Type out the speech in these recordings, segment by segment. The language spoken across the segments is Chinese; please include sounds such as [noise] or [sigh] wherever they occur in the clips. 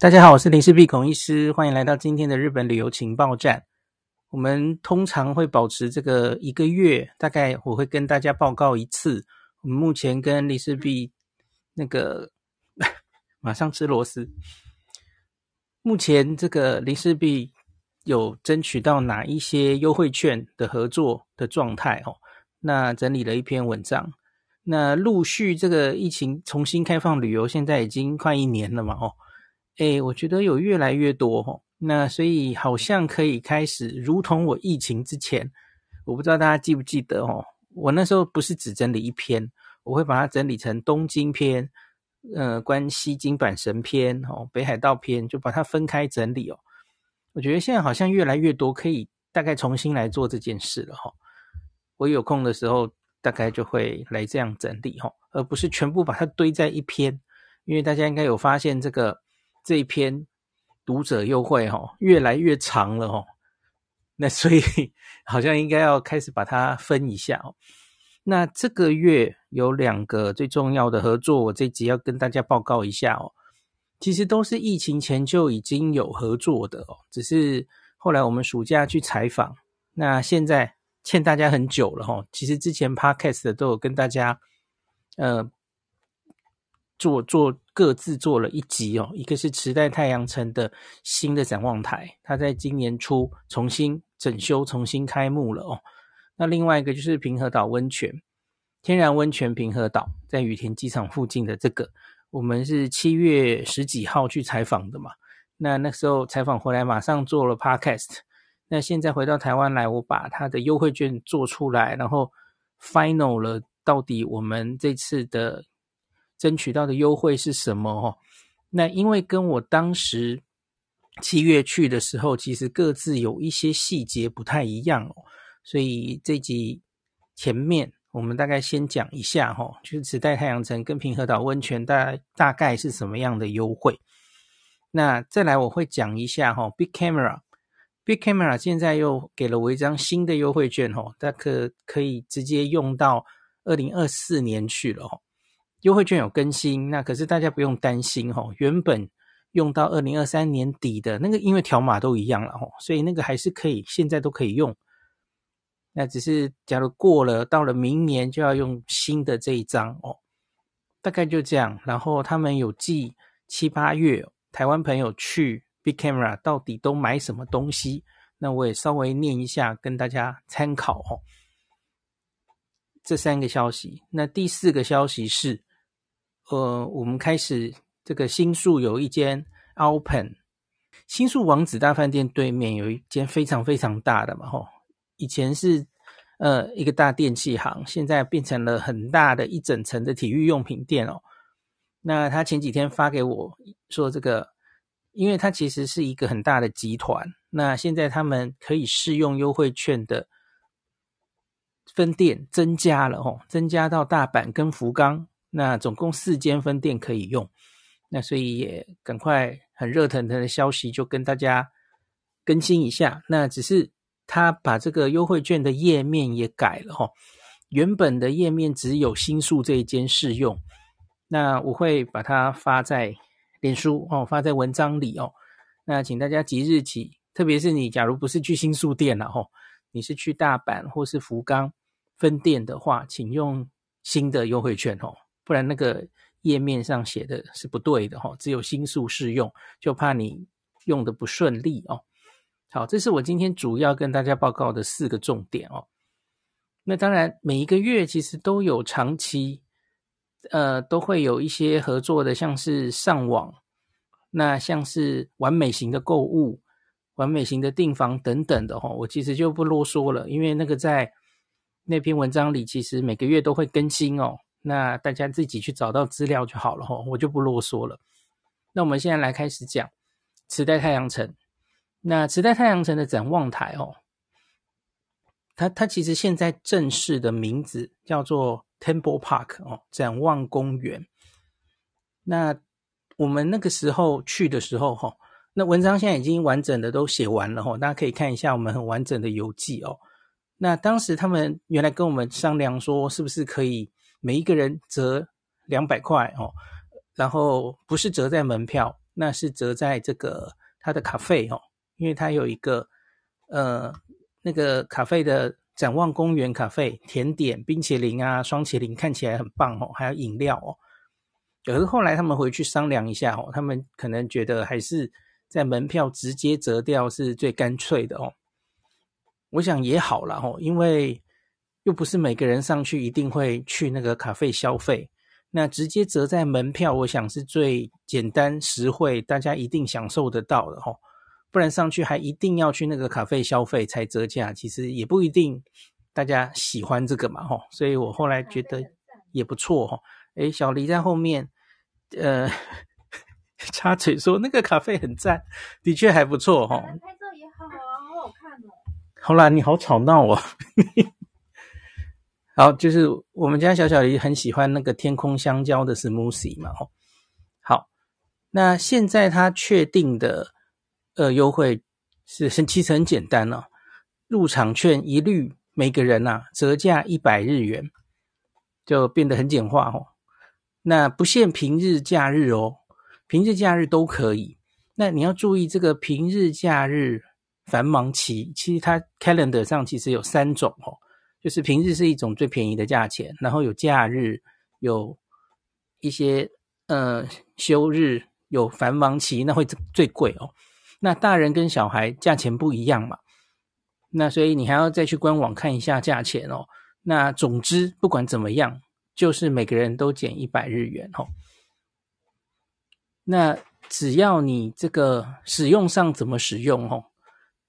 大家好，我是林氏璧孔医师，欢迎来到今天的日本旅游情报站。我们通常会保持这个一个月，大概我会跟大家报告一次。我们目前跟林氏璧那个 [laughs] 马上吃螺丝。目前这个林氏璧有争取到哪一些优惠券的合作的状态哦？那整理了一篇文章。那陆续这个疫情重新开放旅游，现在已经快一年了嘛？哦，诶，我觉得有越来越多哦。那所以好像可以开始，如同我疫情之前，我不知道大家记不记得哦？我那时候不是只整理一篇，我会把它整理成东京篇，呃，关西京阪神篇哦，北海道篇，就把它分开整理哦。我觉得现在好像越来越多可以大概重新来做这件事了哈。我有空的时候。大概就会来这样整理哈，而不是全部把它堆在一篇，因为大家应该有发现这个这一篇读者优惠哦越来越长了哦，那所以 [laughs] 好像应该要开始把它分一下哦。那这个月有两个最重要的合作，我这集要跟大家报告一下哦。其实都是疫情前就已经有合作的哦，只是后来我们暑假去采访，那现在。欠大家很久了齁，其实之前 Podcast 都有跟大家，呃，做做各自做了一集哦，一个是池袋太阳城的新的展望台，它在今年初重新整修、重新开幕了哦。那另外一个就是平和岛温泉，天然温泉平和岛，在羽田机场附近的这个，我们是七月十几号去采访的嘛，那那时候采访回来马上做了 Podcast。那现在回到台湾来，我把它的优惠券做出来，然后 final 了，到底我们这次的争取到的优惠是什么？哦，那因为跟我当时七月去的时候，其实各自有一些细节不太一样哦，所以这集前面我们大概先讲一下哈，就是池袋太阳城跟平和岛温泉大大概是什么样的优惠。那再来我会讲一下哈，Big Camera。Big Camera 现在又给了我一张新的优惠券哦，它可可以直接用到二零二四年去了哦。优惠券有更新，那可是大家不用担心哦。原本用到二零二三年底的那个，因为条码都一样了哦，所以那个还是可以，现在都可以用。那只是假如过了，到了明年就要用新的这一张哦。大概就这样。然后他们有寄七八月台湾朋友去。Big Camera 到底都买什么东西？那我也稍微念一下，跟大家参考哦。这三个消息，那第四个消息是，呃，我们开始这个新宿有一间 open 新宿王子大饭店对面有一间非常非常大的嘛，吼，以前是呃一个大电器行，现在变成了很大的一整层的体育用品店哦。那他前几天发给我说这个。因为它其实是一个很大的集团，那现在他们可以适用优惠券的分店增加了哦，增加到大阪跟福冈，那总共四间分店可以用，那所以也赶快很热腾腾的消息就跟大家更新一下，那只是他把这个优惠券的页面也改了哦，原本的页面只有新宿这一间适用，那我会把它发在。脸书哦，发在文章里哦。那请大家即日起，特别是你假如不是去新宿店了哦，你是去大阪或是福冈分店的话，请用新的优惠券哦，不然那个页面上写的是不对的哦，只有新宿适用，就怕你用的不顺利哦。好，这是我今天主要跟大家报告的四个重点哦。那当然，每一个月其实都有长期。呃，都会有一些合作的，像是上网，那像是完美型的购物、完美型的订房等等的哈，我其实就不啰嗦了，因为那个在那篇文章里，其实每个月都会更新哦，那大家自己去找到资料就好了哈，我就不啰嗦了。那我们现在来开始讲池袋太阳城，那池袋太阳城的展望台哦，它它其实现在正式的名字叫做。Temple Park 哦，展望公园。那我们那个时候去的时候，哈，那文章现在已经完整的都写完了，哈，大家可以看一下我们很完整的游记哦。那当时他们原来跟我们商量说，是不是可以每一个人折两百块哦，然后不是折在门票，那是折在这个他的咖啡哦，因为他有一个呃那个咖啡的展望公园咖啡甜点冰淇淋啊双淇淋看起来很棒哦，还有饮料哦。可是后来他们回去商量一下哦，他们可能觉得还是在门票直接折掉是最干脆的哦。我想也好了哦，因为又不是每个人上去一定会去那个咖啡消费。那直接折在门票，我想是最简单实惠，大家一定享受得到的吼。不然上去还一定要去那个咖啡消费才折价，其实也不一定大家喜欢这个嘛吼。所以我后来觉得也不错吼。诶，小黎在后面呃 [laughs] 插嘴说那个咖啡很赞，的确还不错吼。拍照也好啊，好好看哦。好啦，你好吵闹哦。[laughs] 好，就是我们家小小黎很喜欢那个天空香蕉的 smoothie 嘛，吼。好，那现在他确定的呃优惠是很其实很简单哦，入场券一律每个人呐、啊、折价一百日元，就变得很简化哦。那不限平日假日哦，平日假日都可以。那你要注意这个平日假日繁忙期，其实它 calendar 上其实有三种哦。就是平日是一种最便宜的价钱，然后有假日，有一些呃休日，有繁忙期，那会最贵哦。那大人跟小孩价钱不一样嘛，那所以你还要再去官网看一下价钱哦。那总之不管怎么样，就是每个人都减一百日元哦。那只要你这个使用上怎么使用哦。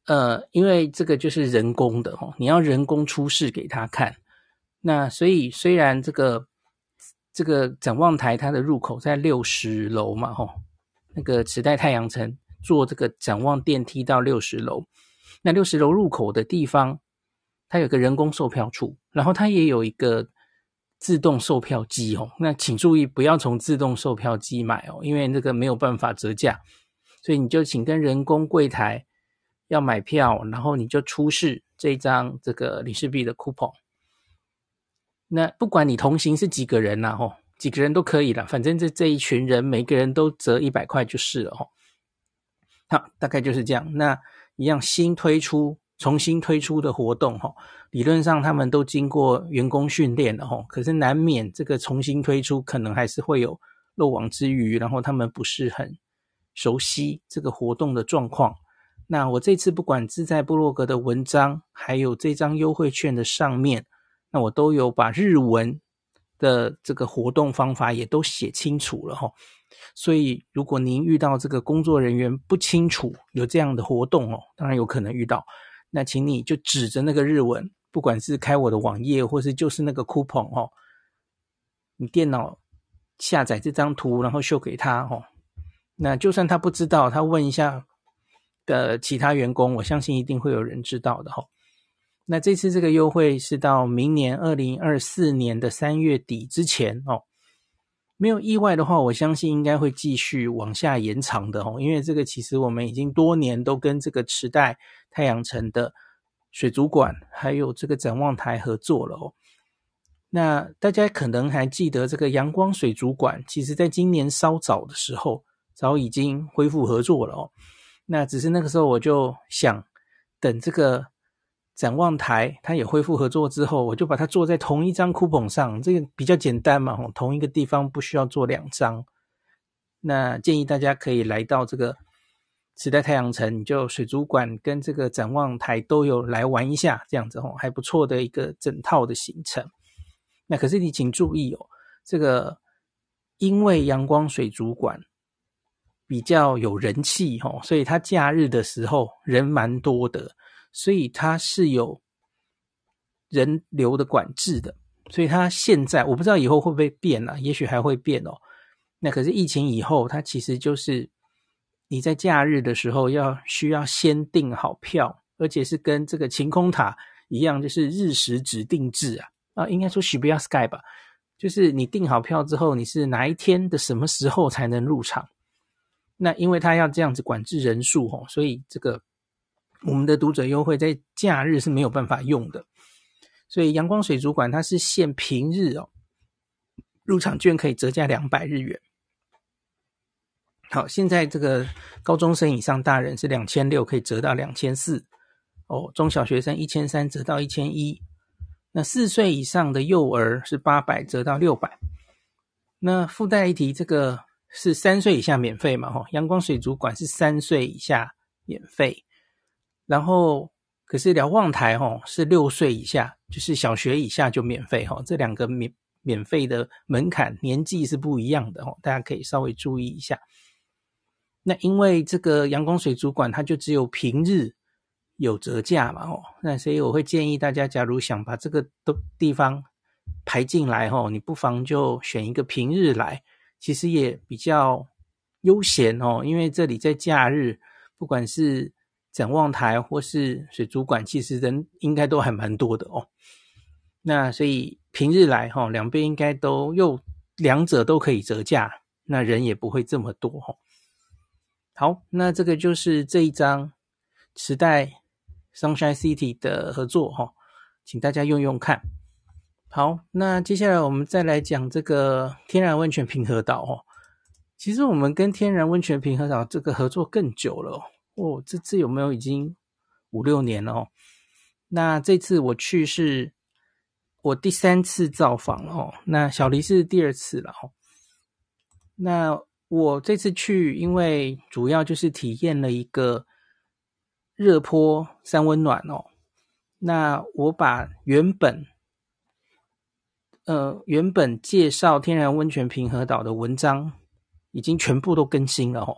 呃，因为这个就是人工的哦，你要人工出示给他看。那所以虽然这个这个展望台它的入口在六十楼嘛，吼，那个池袋太阳城坐这个展望电梯到六十楼，那六十楼入口的地方，它有个人工售票处，然后它也有一个自动售票机哦。那请注意不要从自动售票机买哦，因为那个没有办法折价，所以你就请跟人工柜台。要买票，然后你就出示这张这个李氏币的 coupon。那不管你同行是几个人呐，吼，几个人都可以了，反正这这一群人每个人都折一百块就是了，吼。好，大概就是这样。那一样新推出、重新推出的活动，吼，理论上他们都经过员工训练了，吼，可是难免这个重新推出，可能还是会有漏网之鱼，然后他们不是很熟悉这个活动的状况。那我这次不管是在部落格的文章，还有这张优惠券的上面，那我都有把日文的这个活动方法也都写清楚了齁。所以如果您遇到这个工作人员不清楚有这样的活动哦，当然有可能遇到，那请你就指着那个日文，不管是开我的网页，或是就是那个 coupon 哦，你电脑下载这张图，然后秀给他哦。那就算他不知道，他问一下。的其他员工，我相信一定会有人知道的齁。那这次这个优惠是到明年二零二四年的三月底之前哦。没有意外的话，我相信应该会继续往下延长的哦。因为这个其实我们已经多年都跟这个池袋太阳城的水族馆还有这个展望台合作了哦。那大家可能还记得这个阳光水族馆，其实在今年稍早的时候，早已经恢复合作了哦。那只是那个时候，我就想等这个展望台它也恢复合作之后，我就把它做在同一张 coupon 上，这个比较简单嘛，同一个地方不需要做两张。那建议大家可以来到这个时代太阳城，你就水族馆跟这个展望台都有来玩一下，这样子哦，还不错的一个整套的行程。那可是你请注意哦，这个因为阳光水族馆。比较有人气吼，所以它假日的时候人蛮多的，所以它是有人流的管制的，所以它现在我不知道以后会不会变啊，也许还会变哦。那可是疫情以后，它其实就是你在假日的时候要需要先订好票，而且是跟这个晴空塔一样，就是日时指定制啊啊，应该说 Shibuya Sky 吧，就是你订好票之后，你是哪一天的什么时候才能入场？那因为他要这样子管制人数吼，所以这个我们的读者优惠在假日是没有办法用的。所以阳光水族馆它是限平日哦，入场券可以折价两百日元。好，现在这个高中生以上大人是两千六，可以折到两千四。哦，中小学生一千三折到一千一。那四岁以上的幼儿是八百折到六百。那附带一提，这个是三岁以下免费嘛？哈，阳光水族馆是三岁以下免费。然后，可是瞭望台哈是六岁以下，就是小学以下就免费哈。这两个免免费的门槛年纪是不一样的哦，大家可以稍微注意一下。那因为这个阳光水族馆它就只有平日。有折价嘛？哦，那所以我会建议大家，假如想把这个都地方排进来，哦，你不妨就选一个平日来，其实也比较悠闲哦。因为这里在假日，不管是展望台或是水族馆，其实人应该都还蛮多的哦。那所以平日来，哈，两边应该都又两者都可以折价，那人也不会这么多，哈。好，那这个就是这一张池袋。Sunshine City 的合作哈，请大家用用看。好，那接下来我们再来讲这个天然温泉平和岛哦。其实我们跟天然温泉平和岛这个合作更久了哦，这次有没有已经五六年了哦？那这次我去是我第三次造访了哦，那小黎是第二次了哦。那我这次去，因为主要就是体验了一个。热坡三温暖哦，那我把原本呃原本介绍天然温泉平和岛的文章已经全部都更新了哦，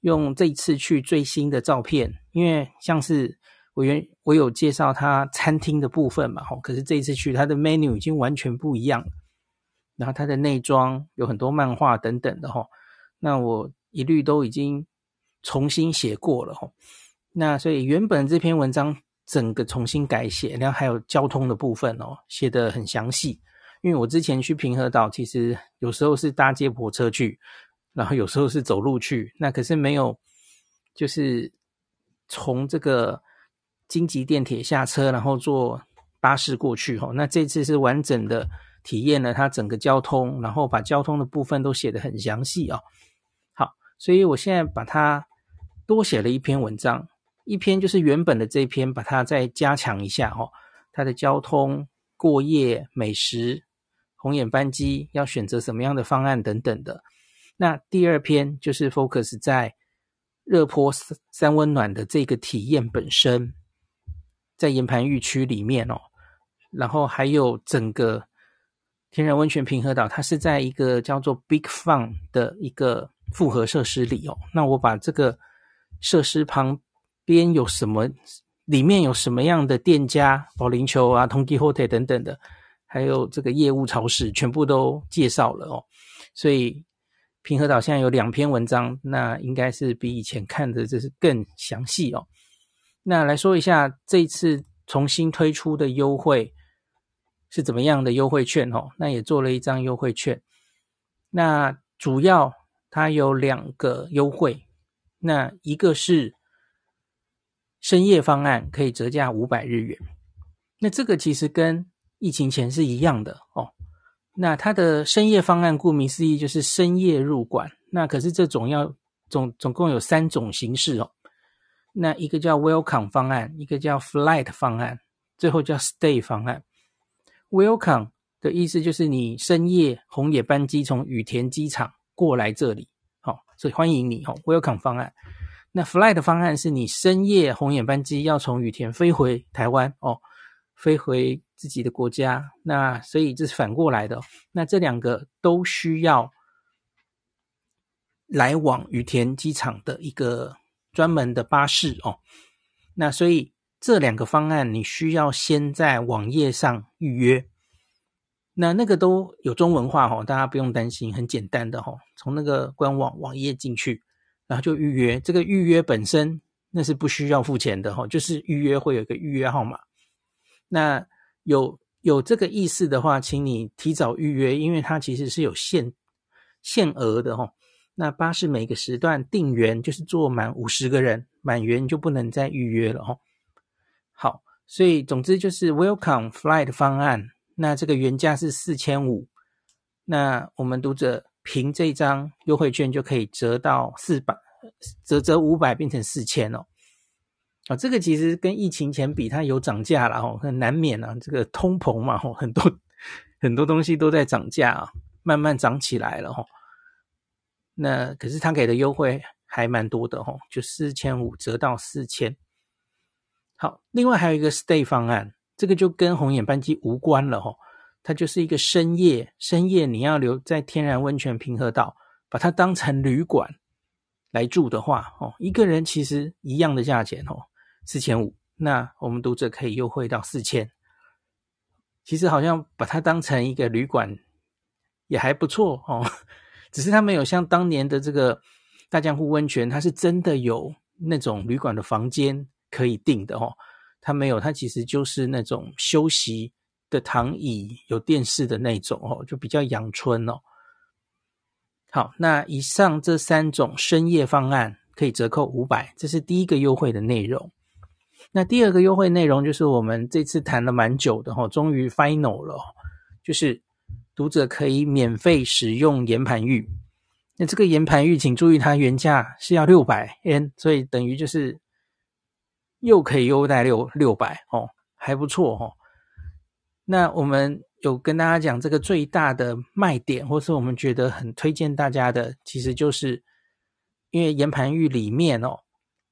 用这次去最新的照片，因为像是我原我有介绍它餐厅的部分嘛吼，可是这一次去它的 menu 已经完全不一样了，然后它的内装有很多漫画等等的吼，那我一律都已经重新写过了吼。那所以原本这篇文章整个重新改写，然后还有交通的部分哦，写得很详细。因为我之前去平和岛，其实有时候是搭接驳车去，然后有时候是走路去，那可是没有，就是从这个京急电铁下车，然后坐巴士过去哈。那这次是完整的体验了它整个交通，然后把交通的部分都写得很详细哦。好，所以我现在把它多写了一篇文章。一篇就是原本的这篇，把它再加强一下哦。它的交通、过夜、美食、红眼班机要选择什么样的方案等等的。那第二篇就是 focus 在热坡三温暖的这个体验本身，在岩盘浴区里面哦。然后还有整个天然温泉平和岛，它是在一个叫做 Big Fun 的一个复合设施里哦。那我把这个设施旁。边有什么？里面有什么样的店家、保龄球啊、通缉 hotel 等等的，还有这个业务超市，全部都介绍了哦。所以平和岛现在有两篇文章，那应该是比以前看的这是更详细哦。那来说一下这次重新推出的优惠是怎么样的优惠券哦？那也做了一张优惠券。那主要它有两个优惠，那一个是。深夜方案可以折价五百日元，那这个其实跟疫情前是一样的哦。那它的深夜方案顾名思义就是深夜入馆，那可是这种要总总共有三种形式哦。那一个叫 Welcome 方案，一个叫 Flight 方案，最后叫 Stay 方案。Welcome 的意思就是你深夜红眼班机从羽田机场过来这里，好，所以欢迎你哦。Welcome 方案。那 flight 方案是你深夜红眼班机要从羽田飞回台湾哦，飞回自己的国家。那所以这是反过来的。那这两个都需要来往羽田机场的一个专门的巴士哦。那所以这两个方案你需要先在网页上预约。那那个都有中文化哦，大家不用担心，很简单的哦，从那个官网网页进去。然后就预约，这个预约本身那是不需要付钱的哈，就是预约会有一个预约号码。那有有这个意思的话，请你提早预约，因为它其实是有限限额的哈。那巴士每个时段定员就是坐满五十个人，满员就不能再预约了哈。好，所以总之就是 Welcome Flight 方案，那这个原价是四千五，那我们读者凭这张优惠券就可以折到四百，折折五百变成四千哦。啊，这个其实跟疫情前比，它有涨价了哦，很难免啊，这个通膨嘛，吼，很多很多东西都在涨价啊，慢慢涨起来了吼。那可是他给的优惠还蛮多的吼，就四千五折到四千。好，另外还有一个 stay 方案，这个就跟红眼班机无关了吼，它就是一个深夜，深夜你要留在天然温泉平和岛，把它当成旅馆来住的话，哦，一个人其实一样的价钱哦。四千五，那我们读者可以优惠到四千。其实好像把它当成一个旅馆也还不错哦，只是它没有像当年的这个大江户温泉，它是真的有那种旅馆的房间可以订的哦。它没有，它其实就是那种休息的躺椅，有电视的那种哦，就比较阳春哦。好，那以上这三种深夜方案可以折扣五百，这是第一个优惠的内容。那第二个优惠内容就是我们这次谈了蛮久的哈，终于 final 了，就是读者可以免费使用岩盘浴。那这个岩盘浴，请注意它原价是要六百 N，所以等于就是又可以优待六六百哦，还不错哦。那我们有跟大家讲这个最大的卖点，或是我们觉得很推荐大家的，其实就是因为岩盘浴里面哦。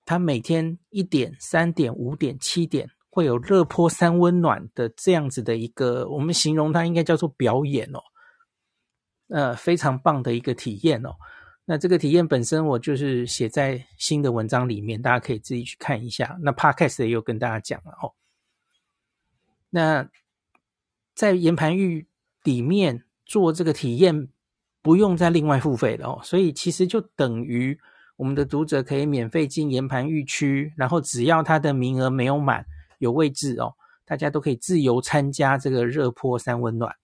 它每天一点、三点、五点、七点会有热波三温暖的这样子的一个，我们形容它应该叫做表演哦，呃，非常棒的一个体验哦。那这个体验本身我就是写在新的文章里面，大家可以自己去看一下。那 Podcast 也有跟大家讲了哦。那在岩盘浴里面做这个体验，不用再另外付费了哦，所以其实就等于。我们的读者可以免费进岩盘浴区，然后只要他的名额没有满，有位置哦，大家都可以自由参加这个热坡三温暖。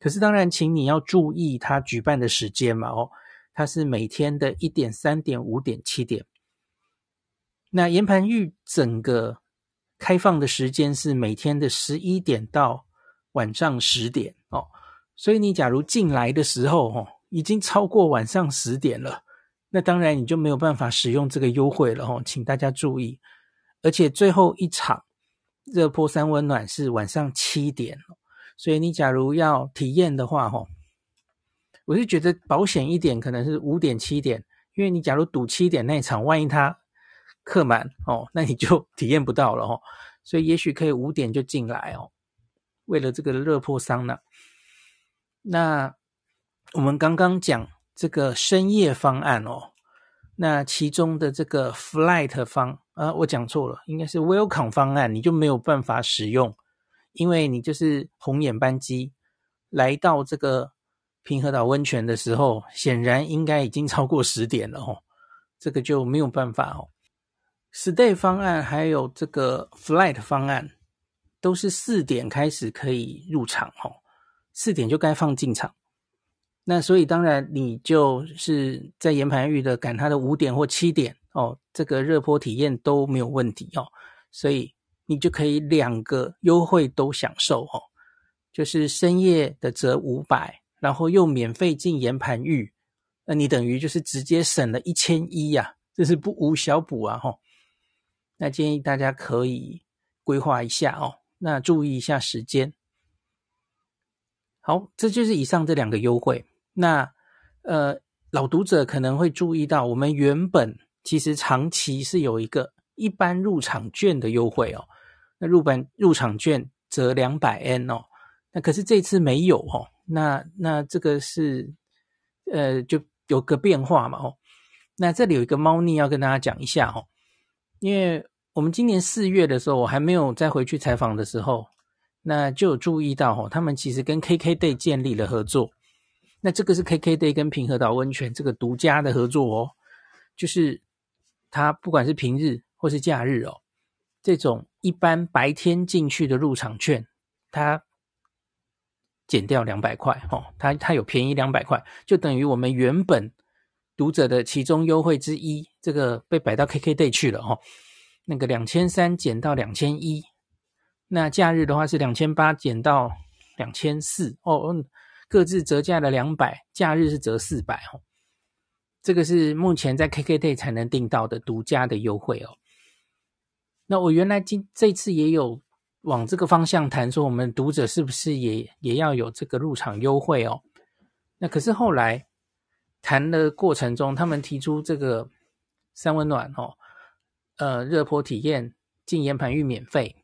可是当然，请你要注意他举办的时间嘛哦，它是每天的一点、三点、五点、七点。那岩盘浴整个开放的时间是每天的十一点到晚上十点哦，所以你假如进来的时候哦，已经超过晚上十点了。那当然你就没有办法使用这个优惠了哦，请大家注意。而且最后一场热波三温暖是晚上七点，所以你假如要体验的话，吼，我是觉得保险一点可能是五点七点，因为你假如赌七点那场，万一它客满哦，那你就 [laughs] 体验不到了哦。所以也许可以五点就进来哦，为了这个热波桑拿。那我们刚刚讲。这个深夜方案哦，那其中的这个 flight 方啊，我讲错了，应该是 welcome 方案，你就没有办法使用，因为你就是红眼班机来到这个平和岛温泉的时候，显然应该已经超过十点了哦，这个就没有办法哦。stay 方案还有这个 flight 方案都是四点开始可以入场哦，四点就该放进场。那所以当然，你就是在岩盘浴的赶它的五点或七点哦，这个热波体验都没有问题哦，所以你就可以两个优惠都享受哦，就是深夜的折五百，然后又免费进岩盘浴，那你等于就是直接省了一千一呀，这是不无小补啊哈、哦。那建议大家可以规划一下哦，那注意一下时间。好，这就是以上这两个优惠。那呃，老读者可能会注意到，我们原本其实长期是有一个一般入场券的优惠哦。那入本入场券折两百 N 哦，那可是这次没有哦。那那这个是呃，就有个变化嘛哦。那这里有一个猫腻要跟大家讲一下哦，因为我们今年四月的时候，我还没有再回去采访的时候，那就有注意到哦，他们其实跟 KKday 建立了合作。那这个是 KKday 跟平和岛温泉这个独家的合作哦，就是它不管是平日或是假日哦，这种一般白天进去的入场券，它减掉两百块哦，它它有便宜两百块，就等于我们原本读者的其中优惠之一，这个被摆到 KKday 去了哦，那个两千三减到两千一，那假日的话是两千八减到两千四哦。嗯各自折价了两百，假日是折四百哦。这个是目前在 KKday 才能订到的独家的优惠哦。那我原来今这次也有往这个方向谈，说我们读者是不是也也要有这个入场优惠哦？那可是后来谈的过程中，他们提出这个三温暖哦，呃，热波体验进岩盘浴免费。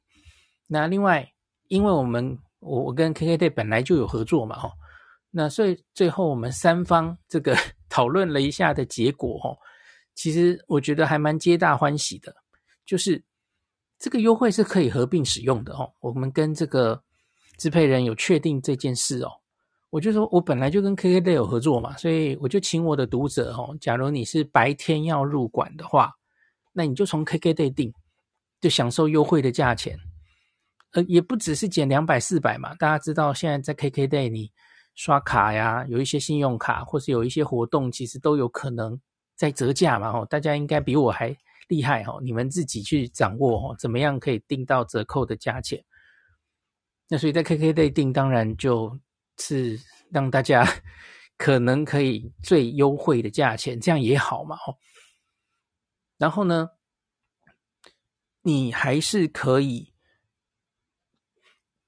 那另外，因为我们我我跟 KKday 本来就有合作嘛，哈，那所以最后我们三方这个 [laughs] 讨论了一下的结果，哦，其实我觉得还蛮皆大欢喜的，就是这个优惠是可以合并使用的，哦，我们跟这个支配人有确定这件事哦，我就说我本来就跟 KKday 有合作嘛，所以我就请我的读者，哦，假如你是白天要入馆的话，那你就从 KKday 订，就享受优惠的价钱。呃，也不只是减两百四百嘛，大家知道现在在 KKday 你刷卡呀，有一些信用卡或是有一些活动，其实都有可能在折价嘛，吼，大家应该比我还厉害哦，你们自己去掌握哦，怎么样可以订到折扣的价钱？那所以在 KKday 订，当然就是让大家 [laughs] 可能可以最优惠的价钱，这样也好嘛，哦。然后呢，你还是可以。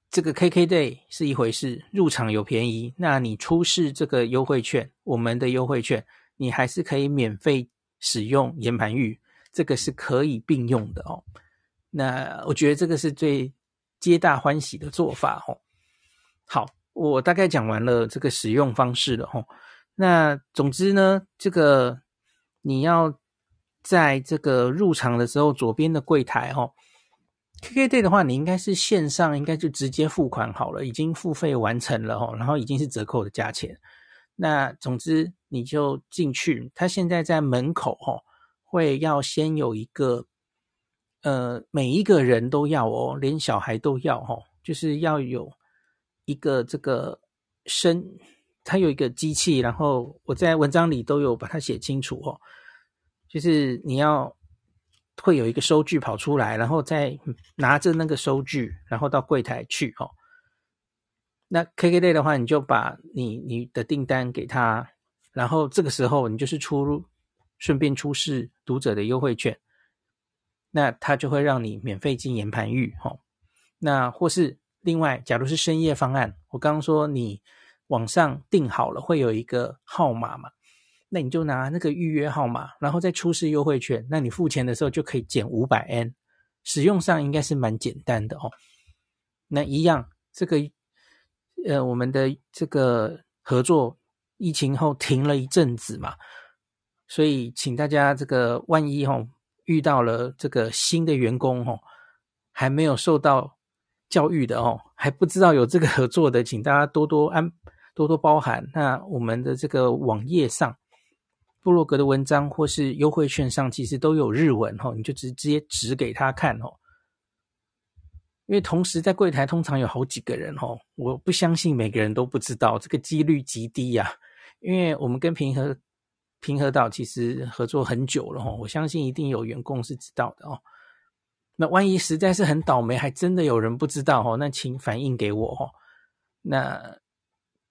这个 KKday 是一回事，入场有便宜，那你出示这个优惠券，我们的优惠券，你还是可以免费使用岩盘浴，这个是可以并用的哦。那我觉得这个是最皆大欢喜的做法哦。好，我大概讲完了这个使用方式了哦。那总之呢，这个你要在这个入场的时候，左边的柜台哦。KKday 的话，你应该是线上，应该就直接付款好了，已经付费完成了哦，然后已经是折扣的价钱。那总之你就进去，他现在在门口哦，会要先有一个，呃，每一个人都要哦，连小孩都要哦，就是要有一个这个身，它有一个机器，然后我在文章里都有把它写清楚哦，就是你要。会有一个收据跑出来，然后再拿着那个收据，然后到柜台去哦。那 KKday 的话，你就把你你的订单给他，然后这个时候你就是出入，顺便出示读者的优惠券，那他就会让你免费进岩盘浴哦。那或是另外，假如是深夜方案，我刚刚说你网上订好了，会有一个号码嘛。那你就拿那个预约号码，然后再出示优惠券。那你付钱的时候就可以减五百 N，使用上应该是蛮简单的哦。那一样，这个呃，我们的这个合作疫情后停了一阵子嘛，所以请大家这个万一哦遇到了这个新的员工哦，还没有受到教育的哦，还不知道有这个合作的，请大家多多安多多包涵。那我们的这个网页上。部落格的文章或是优惠券上，其实都有日文哦，你就直接指给他看哦。因为同时在柜台通常有好几个人哦，我不相信每个人都不知道，这个几率极低呀。因为我们跟平和平和岛其实合作很久了哦，我相信一定有员工是知道的哦。那万一实在是很倒霉，还真的有人不知道哦，那请反映给我哦。那。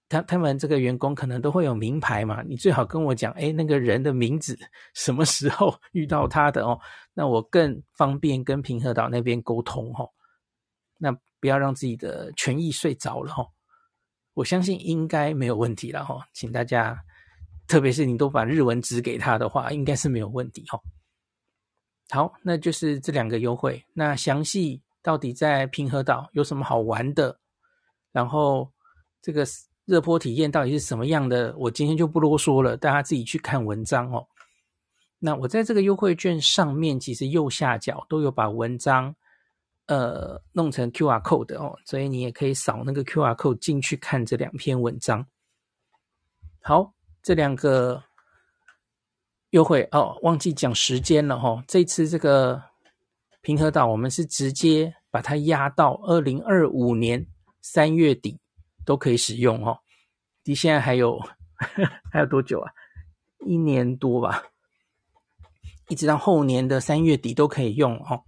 他他们这个员工可能都会有名牌嘛，你最好跟我讲，哎，那个人的名字，什么时候遇到他的哦，那我更方便跟平和岛那边沟通哦。那不要让自己的权益睡着了哦。我相信应该没有问题了哦，请大家，特别是你都把日文指给他的话，应该是没有问题哦。好，那就是这两个优惠。那详细到底在平和岛有什么好玩的？然后这个。热波体验到底是什么样的？我今天就不啰嗦了，大家自己去看文章哦。那我在这个优惠券上面，其实右下角都有把文章呃弄成 QR code 哦，所以你也可以扫那个 QR code 进去看这两篇文章。好，这两个优惠哦，忘记讲时间了哈、哦。这次这个平和岛，我们是直接把它压到二零二五年三月底。都可以使用哦，离现在还有 [laughs] 还有多久啊？一年多吧，一直到后年的三月底都可以用哦。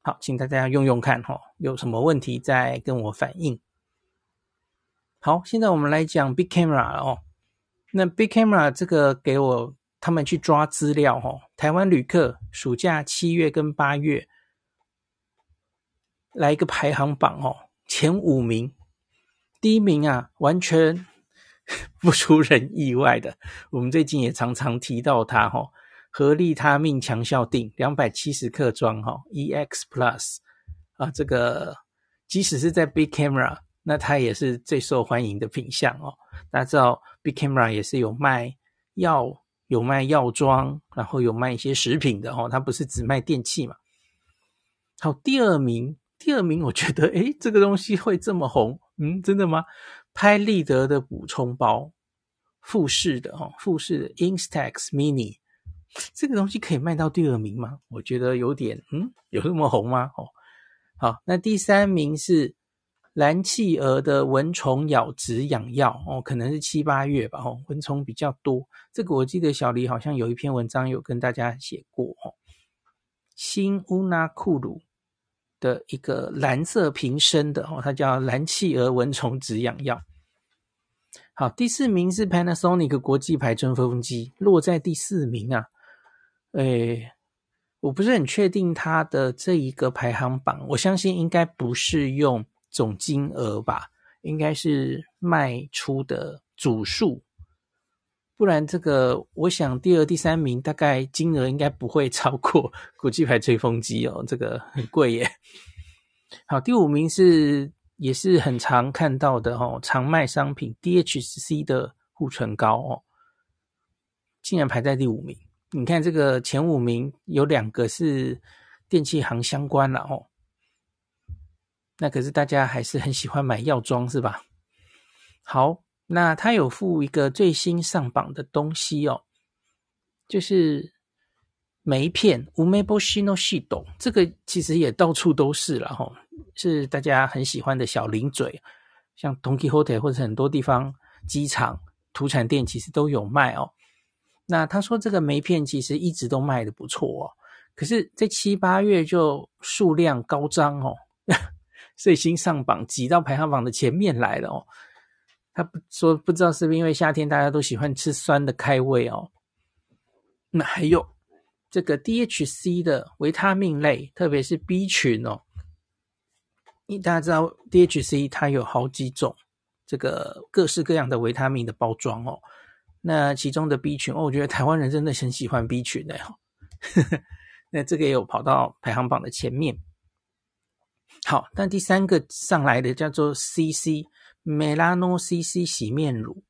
好，请大家用用看哈，有什么问题再跟我反映。好，现在我们来讲 Big Camera 哦。那 Big Camera 这个给我他们去抓资料哦，台湾旅客暑假七月跟八月来一个排行榜哦，前五名，第一名啊，完全 [laughs] 不出人意外的，我们最近也常常提到它哈、哦，合利他命强效定两百七十克装哈，EX Plus 啊，这个即使是在 Big Camera，那它也是最受欢迎的品项哦。大家知道，Big Camera 也是有卖药、有卖药妆，然后有卖一些食品的哦。它不是只卖电器嘛。好，第二名，第二名，我觉得，诶，这个东西会这么红？嗯，真的吗？拍立得的补充包，富士的哦，富士的 Instax Mini，这个东西可以卖到第二名吗？我觉得有点，嗯，有那么红吗？哦，好，那第三名是。蓝企鹅的蚊虫咬止痒药哦，可能是七八月吧哦，蚊虫比较多。这个我记得小黎好像有一篇文章有跟大家写过哦。新乌纳库鲁的一个蓝色瓶身的哦，它叫蓝企鹅蚊虫止痒药。好，第四名是 Panasonic 国际牌吹风机，落在第四名啊。诶，我不是很确定它的这一个排行榜，我相信应该不是用。总金额吧，应该是卖出的组数，不然这个我想第二、第三名大概金额应该不会超过 [laughs] 国际牌吹风机哦，这个很贵耶。[laughs] 好，第五名是也是很常看到的哦，常卖商品 DHC 的护唇膏哦，竟然排在第五名。你看这个前五名有两个是电器行相关了哦。那可是大家还是很喜欢买药妆是吧？好，那他有附一个最新上榜的东西哦，就是梅片 Umeboshi no Shito，这个其实也到处都是了哈，是大家很喜欢的小零嘴，像 Don Quijote 或者很多地方机场、土产店其实都有卖哦。那他说这个梅片其实一直都卖得不错哦，可是，在七八月就数量高涨哦。[laughs] 最新上榜，挤到排行榜的前面来了哦。他不说，不知道是不是因为夏天大家都喜欢吃酸的开胃哦。那还有这个 DHC 的维他命类，特别是 B 群哦。因大家知道 DHC 它有好几种这个各式各样的维他命的包装哦。那其中的 B 群哦，我觉得台湾人真的很喜欢 B 群的哦。[laughs] 那这个也有跑到排行榜的前面。好，但第三个上来的叫做 CC Melano CC 洗面乳，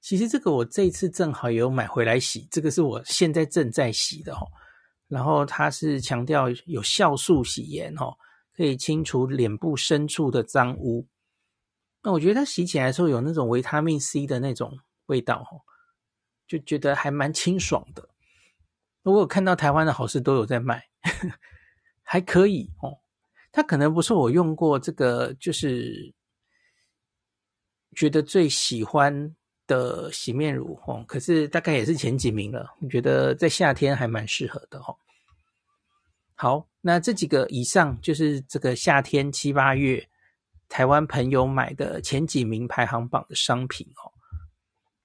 其实这个我这一次正好有买回来洗，这个是我现在正在洗的哦。然后它是强调有酵素洗颜哦，可以清除脸部深处的脏污。那我觉得它洗起来的时候有那种维他命 C 的那种味道哦，就觉得还蛮清爽的。我有看到台湾的好市都有在卖，呵 [laughs] 呵还可以哦。它可能不是我用过这个，就是觉得最喜欢的洗面乳哦，可是大概也是前几名了。我觉得在夏天还蛮适合的哦。好，那这几个以上就是这个夏天七八月台湾朋友买的前几名排行榜的商品哦。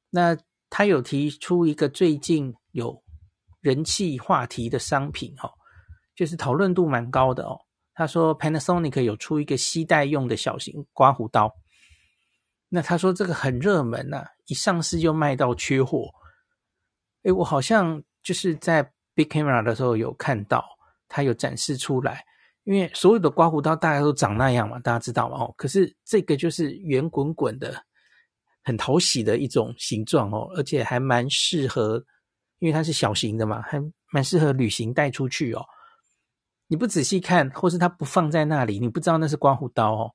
那他有提出一个最近有人气话题的商品哦，就是讨论度蛮高的哦。他说，Panasonic 有出一个携带用的小型刮胡刀，那他说这个很热门呐、一上市就卖到缺货。诶，我好像就是在 Big Camera 的时候有看到，它有展示出来。因为所有的刮胡刀大家都长那样嘛，大家知道吗？哦，可是这个就是圆滚滚的，很讨喜的一种形状哦，而且还蛮适合，因为它是小型的嘛，还蛮适合旅行带出去哦。你不仔细看，或是它不放在那里，你不知道那是刮胡刀哦。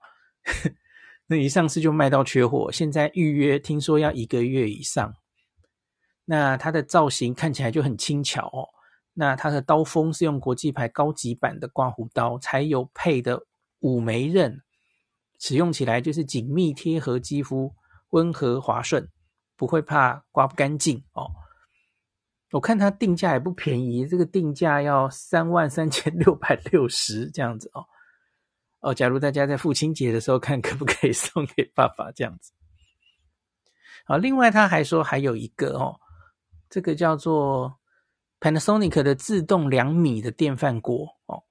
那一上市就卖到缺货，现在预约听说要一个月以上。那它的造型看起来就很轻巧哦。那它的刀锋是用国际牌高级版的刮胡刀，才有配的五枚刃，使用起来就是紧密贴合肌肤，温和滑顺，不会怕刮不干净哦。我看它定价也不便宜，这个定价要三万三千六百六十这样子哦。哦，假如大家在父亲节的时候看，可不可以送给爸爸这样子？好，另外他还说还有一个哦，这个叫做 Panasonic 的自动量米的电饭锅哦，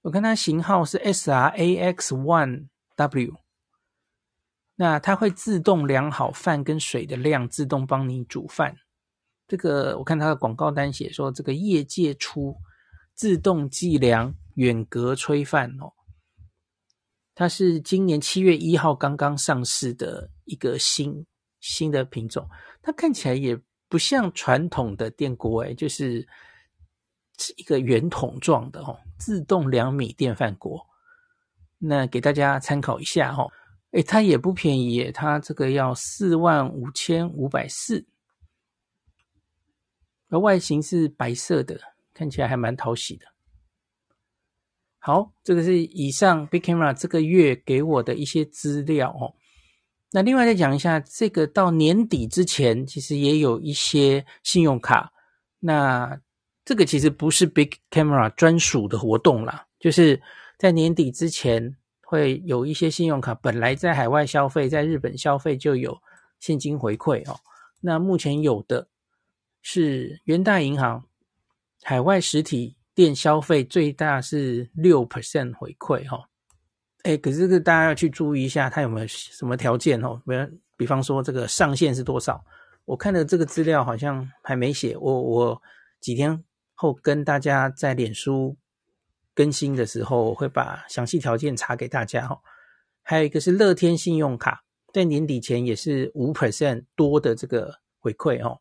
我看它型号是 SRAX1W，那它会自动量好饭跟水的量，自动帮你煮饭。这个我看它的广告单写说，这个业界初自动计量远隔炊饭哦。它是今年七月一号刚刚上市的一个新新的品种，它看起来也不像传统的电锅诶，就是是一个圆筒状的哦，自动两米电饭锅。那给大家参考一下哈，诶，它也不便宜，它这个要四万五千五百四，而外形是白色的，看起来还蛮讨喜的。好，这个是以上 Big Camera 这个月给我的一些资料哦。那另外再讲一下，这个到年底之前，其实也有一些信用卡。那这个其实不是 Big Camera 专属的活动啦，就是在年底之前会有一些信用卡，本来在海外消费，在日本消费就有现金回馈哦。那目前有的是元大银行海外实体。店消费最大是六 percent 回馈哈，哎，可是这个大家要去注意一下，它有没有什么条件哦？比比方说这个上限是多少？我看的这个资料好像还没写，我我几天后跟大家在脸书更新的时候，我会把详细条件查给大家哈。还有一个是乐天信用卡，在年底前也是五 percent 多的这个回馈哦。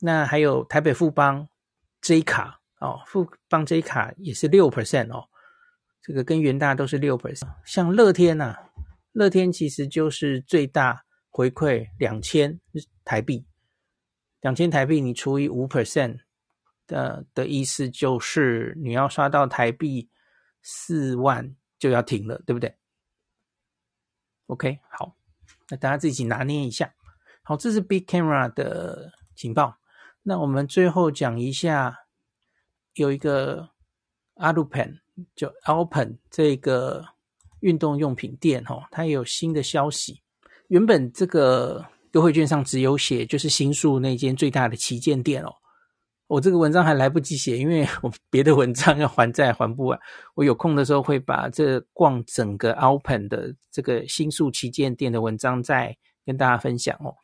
那还有台北富邦 J 卡。哦，富邦 J 卡也是六 percent 哦，这个跟元大都是六 percent。像乐天呐、乐天其实就是最大回馈两千台币，两千台币你除以五 percent 的的意思就是你要刷到台币四万就要停了，对不对？OK，好，那大家自己拿捏一下。好，这是 Big Camera 的情报。那我们最后讲一下。有一个 Alpen 就 Alpen 这个运动用品店哦，它也有新的消息。原本这个优惠券上只有写就是新宿那间最大的旗舰店哦。我这个文章还来不及写，因为我别的文章要还债还不完。我有空的时候会把这逛整个 Alpen 的这个新宿旗舰店的文章再跟大家分享哦。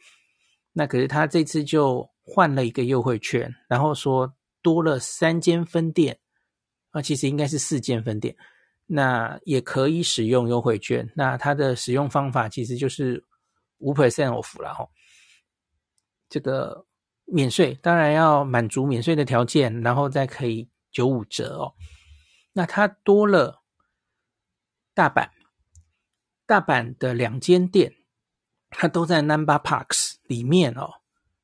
那可是他这次就换了一个优惠券，然后说。多了三间分店啊，其实应该是四间分店，那也可以使用优惠券。那它的使用方法其实就是五 percent off 了哈，这个免税当然要满足免税的条件，然后再可以九五折哦。那它多了大阪，大阪的两间店，它都在 Number Parks 里面哦。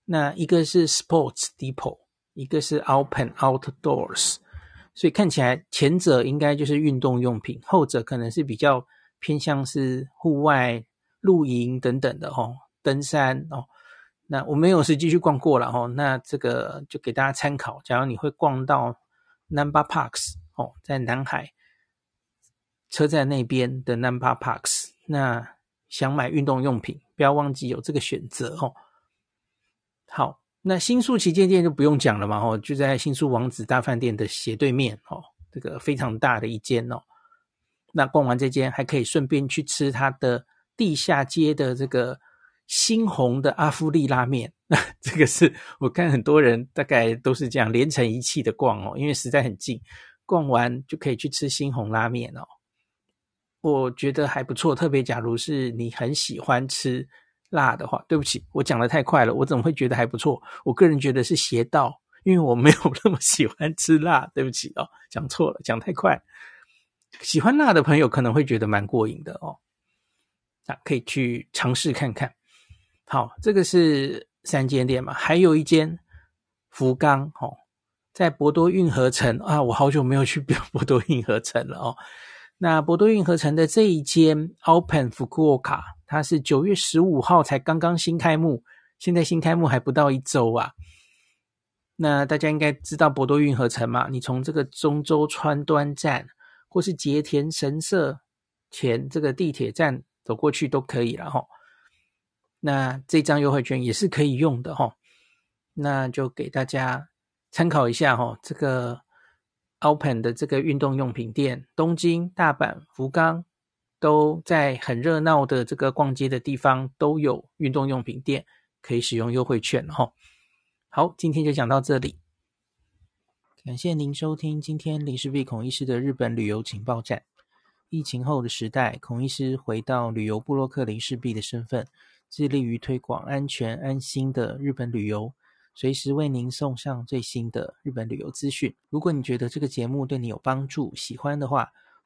那一个是 Sports Depot。一个是 open Outdoors，所以看起来前者应该就是运动用品，后者可能是比较偏向是户外露营等等的哦，登山哦。那我没有实际去逛过了哦，那这个就给大家参考。假如你会逛到 Number Parks 哦，在南海车站那边的 Number Parks，那想买运动用品，不要忘记有这个选择哦。好。那新宿旗舰店就不用讲了嘛，哦，就在新宿王子大饭店的斜对面，哦，这个非常大的一间哦。那逛完这间，还可以顺便去吃它的地下街的这个猩红的阿夫利拉面。那 [laughs] 这个是我看很多人大概都是这样连成一气的逛哦，因为实在很近，逛完就可以去吃猩红拉面哦。我觉得还不错，特别假如是你很喜欢吃。辣的话，对不起，我讲得太快了，我怎么会觉得还不错？我个人觉得是邪道，因为我没有那么喜欢吃辣，对不起哦，讲错了，讲太快。喜欢辣的朋友可能会觉得蛮过瘾的哦，那可以去尝试看看。好，这个是三间店嘛，还有一间福冈哦，在博多运河城啊，我好久没有去 [laughs] 博多运河城了哦。那博多运河城的这一间 Open Fukuoka。它是九月十五号才刚刚新开幕，现在新开幕还不到一周啊。那大家应该知道博多运河城嘛？你从这个中洲川端站或是结田神社前这个地铁站走过去都可以了哈。那这张优惠券也是可以用的哈。那就给大家参考一下哈。这个 Open 的这个运动用品店，东京、大阪、福冈都在很热闹的这个逛街的地方都有运动用品店可以使用优惠券哈。好，今天就讲到这里。感谢您收听今天林氏璧孔医师的日本旅游情报站。疫情后的时代，孔医师回到旅游部落客林氏璧的身份，致力于推广安全安心的日本旅游，随时为您送上最新的日本旅游资讯。如果你觉得这个节目对你有帮助，喜欢的话，